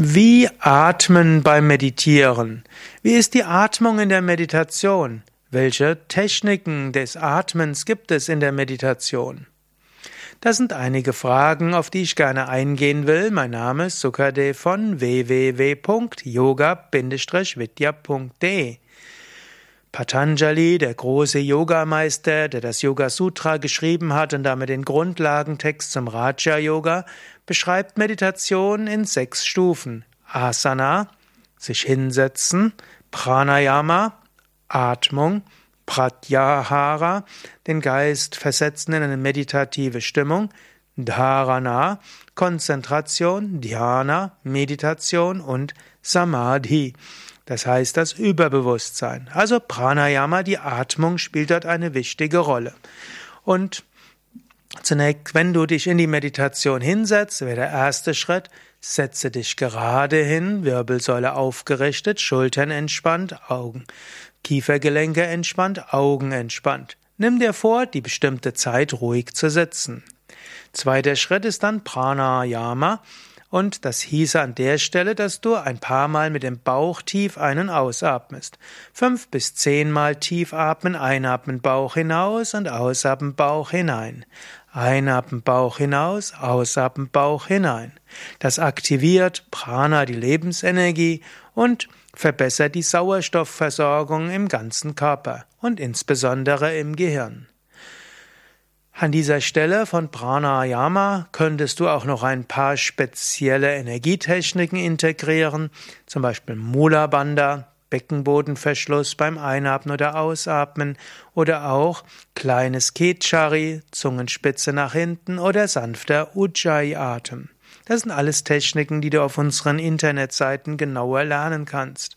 Wie atmen beim Meditieren? Wie ist die Atmung in der Meditation? Welche Techniken des Atmens gibt es in der Meditation? Das sind einige Fragen, auf die ich gerne eingehen will. Mein Name ist Sukade von www.yoga-vidya.de. Patanjali, der große Yogameister, der das Yoga Sutra geschrieben hat und damit den Grundlagentext zum Raja Yoga, beschreibt Meditation in sechs Stufen. Asana, sich hinsetzen, Pranayama, Atmung, Pratyahara, den Geist versetzen in eine meditative Stimmung, Dharana, Konzentration, Dhyana, Meditation und Samadhi. Das heißt das Überbewusstsein. Also Pranayama, die Atmung spielt dort eine wichtige Rolle. Und Zunächst, wenn du dich in die Meditation hinsetzt, wäre der erste Schritt, setze dich gerade hin, Wirbelsäule aufgerichtet, Schultern entspannt, Augen, Kiefergelenke entspannt, Augen entspannt. Nimm dir vor, die bestimmte Zeit ruhig zu sitzen. Zweiter Schritt ist dann Pranayama und das hieße an der Stelle, dass du ein paar Mal mit dem Bauch tief einen ausatmest. Fünf bis zehnmal tief atmen, einatmen Bauch hinaus und ausatmen Bauch hinein. Einatmen Bauch hinaus, ausatmen Bauch hinein. Das aktiviert Prana, die Lebensenergie und verbessert die Sauerstoffversorgung im ganzen Körper und insbesondere im Gehirn. An dieser Stelle von Pranayama könntest du auch noch ein paar spezielle Energietechniken integrieren, zum Beispiel Mula Bandha, Beckenbodenverschluss beim Einatmen oder Ausatmen oder auch kleines Ketchari, Zungenspitze nach hinten oder sanfter Ujjayi-Atem. Das sind alles Techniken, die du auf unseren Internetseiten genauer lernen kannst.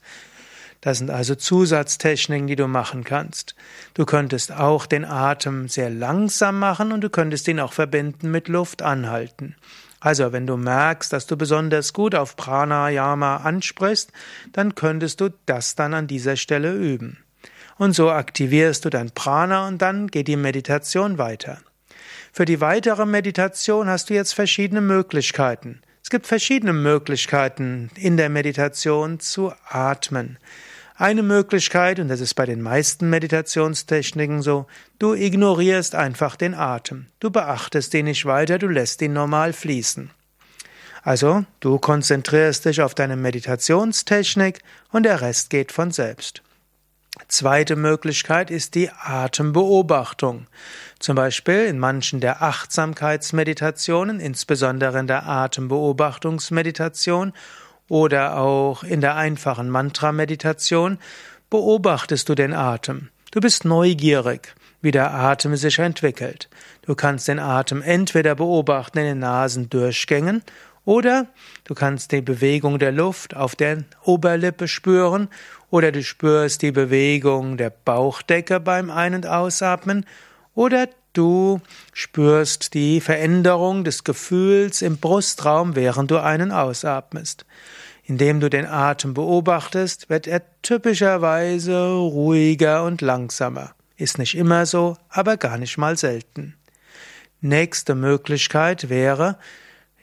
Das sind also Zusatztechniken, die du machen kannst. Du könntest auch den Atem sehr langsam machen und du könntest ihn auch verbinden mit Luft anhalten. Also, wenn du merkst, dass du besonders gut auf Pranayama ansprichst, dann könntest du das dann an dieser Stelle üben. Und so aktivierst du dein Prana und dann geht die Meditation weiter. Für die weitere Meditation hast du jetzt verschiedene Möglichkeiten. Es gibt verschiedene Möglichkeiten in der Meditation zu atmen. Eine Möglichkeit, und das ist bei den meisten Meditationstechniken so, du ignorierst einfach den Atem. Du beachtest ihn nicht weiter, du lässt ihn normal fließen. Also, du konzentrierst dich auf deine Meditationstechnik und der Rest geht von selbst. Zweite Möglichkeit ist die Atembeobachtung. Zum Beispiel in manchen der Achtsamkeitsmeditationen, insbesondere in der Atembeobachtungsmeditation oder auch in der einfachen Mantra-Meditation beobachtest du den Atem. Du bist neugierig, wie der Atem sich entwickelt. Du kannst den Atem entweder beobachten in den Nasendurchgängen oder du kannst die Bewegung der Luft auf der Oberlippe spüren oder du spürst die Bewegung der Bauchdecke beim Ein- und Ausatmen oder du spürst die Veränderung des Gefühls im Brustraum, während du einen ausatmest. Indem du den Atem beobachtest, wird er typischerweise ruhiger und langsamer. Ist nicht immer so, aber gar nicht mal selten. Nächste Möglichkeit wäre,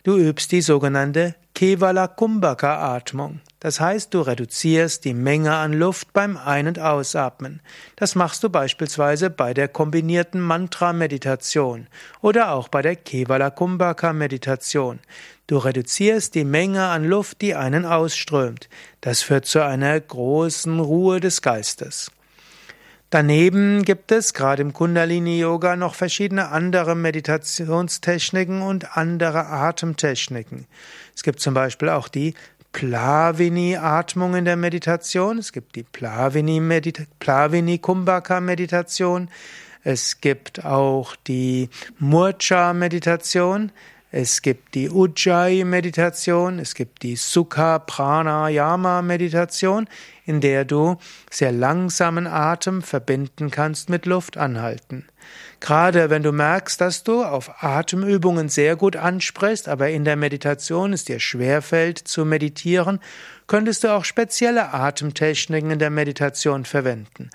du übst die sogenannte Kevala Kumbhaka Atmung. Das heißt, du reduzierst die Menge an Luft beim Ein- und Ausatmen. Das machst du beispielsweise bei der kombinierten Mantra-Meditation oder auch bei der Kevala Kumbhaka Meditation. Du reduzierst die Menge an Luft, die einen ausströmt. Das führt zu einer großen Ruhe des Geistes. Daneben gibt es gerade im Kundalini Yoga noch verschiedene andere Meditationstechniken und andere Atemtechniken. Es gibt zum Beispiel auch die Plavini-Atmung in der Meditation. Es gibt die Plavini-Kumbhaka-Meditation. Es gibt auch die Murcha-Meditation. Es gibt die Ujjayi-Meditation, es gibt die Sukha Pranayama-Meditation, in der du sehr langsamen Atem verbinden kannst mit Luft anhalten. Gerade wenn du merkst, dass du auf Atemübungen sehr gut ansprichst, aber in der Meditation es dir schwerfällt zu meditieren, könntest du auch spezielle Atemtechniken in der Meditation verwenden.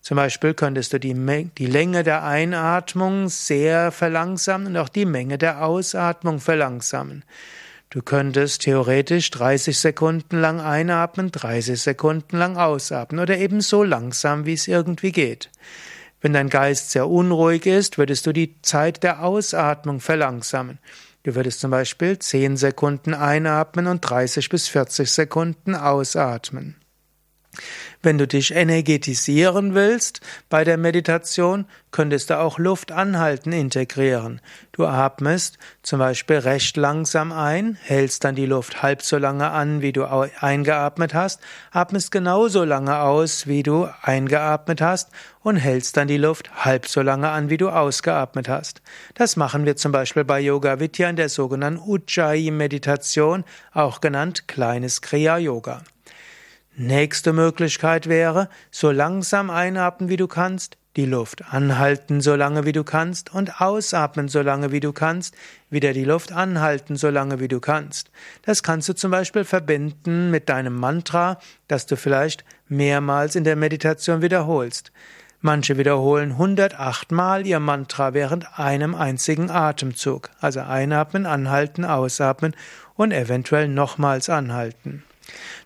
Zum Beispiel könntest du die, die Länge der Einatmung sehr verlangsamen und auch die Menge der Ausatmung verlangsamen. Du könntest theoretisch 30 Sekunden lang einatmen, 30 Sekunden lang ausatmen oder eben so langsam, wie es irgendwie geht. Wenn dein Geist sehr unruhig ist, würdest du die Zeit der Ausatmung verlangsamen. Du würdest zum Beispiel 10 Sekunden einatmen und 30 bis 40 Sekunden ausatmen. Wenn du dich energetisieren willst bei der Meditation, könntest du auch Luft anhalten integrieren. Du atmest zum Beispiel recht langsam ein, hältst dann die Luft halb so lange an, wie du eingeatmet hast, atmest genauso lange aus, wie du eingeatmet hast und hältst dann die Luft halb so lange an, wie du ausgeatmet hast. Das machen wir zum Beispiel bei Yoga Vidya in der sogenannten Ujjayi-Meditation, auch genannt kleines Kriya-Yoga. Nächste Möglichkeit wäre, so langsam einatmen, wie du kannst, die Luft anhalten, so lange wie du kannst, und ausatmen, so lange wie du kannst, wieder die Luft anhalten, so lange wie du kannst. Das kannst du zum Beispiel verbinden mit deinem Mantra, das du vielleicht mehrmals in der Meditation wiederholst. Manche wiederholen 108 Mal ihr Mantra während einem einzigen Atemzug, also einatmen, anhalten, ausatmen und eventuell nochmals anhalten.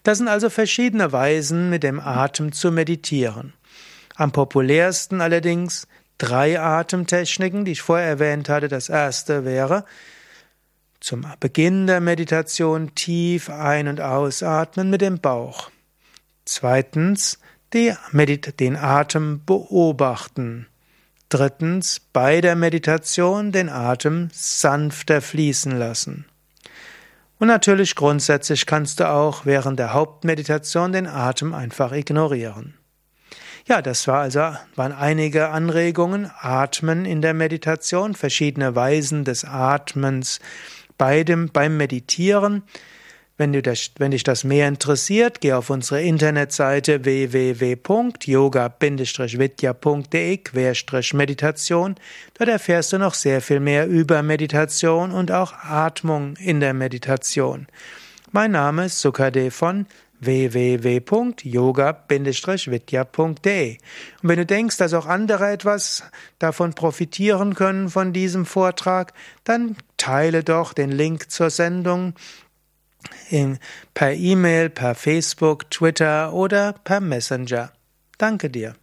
Das sind also verschiedene Weisen, mit dem Atem zu meditieren. Am populärsten allerdings drei Atemtechniken, die ich vorher erwähnt hatte. Das erste wäre zum Beginn der Meditation tief ein- und ausatmen mit dem Bauch. Zweitens den Atem beobachten. Drittens bei der Meditation den Atem sanfter fließen lassen. Und natürlich grundsätzlich kannst du auch während der Hauptmeditation den Atem einfach ignorieren. Ja, das war also, waren einige Anregungen. Atmen in der Meditation, verschiedene Weisen des Atmens bei dem, beim Meditieren. Wenn, du das, wenn dich das mehr interessiert, geh auf unsere Internetseite www.yoga-vidya.de-meditation. Dort erfährst du noch sehr viel mehr über Meditation und auch Atmung in der Meditation. Mein Name ist Sukadev von www.yoga-vidya.de. Und wenn du denkst, dass auch andere etwas davon profitieren können von diesem Vortrag, dann teile doch den Link zur Sendung in, per E-Mail, per Facebook, Twitter oder per Messenger. Danke dir.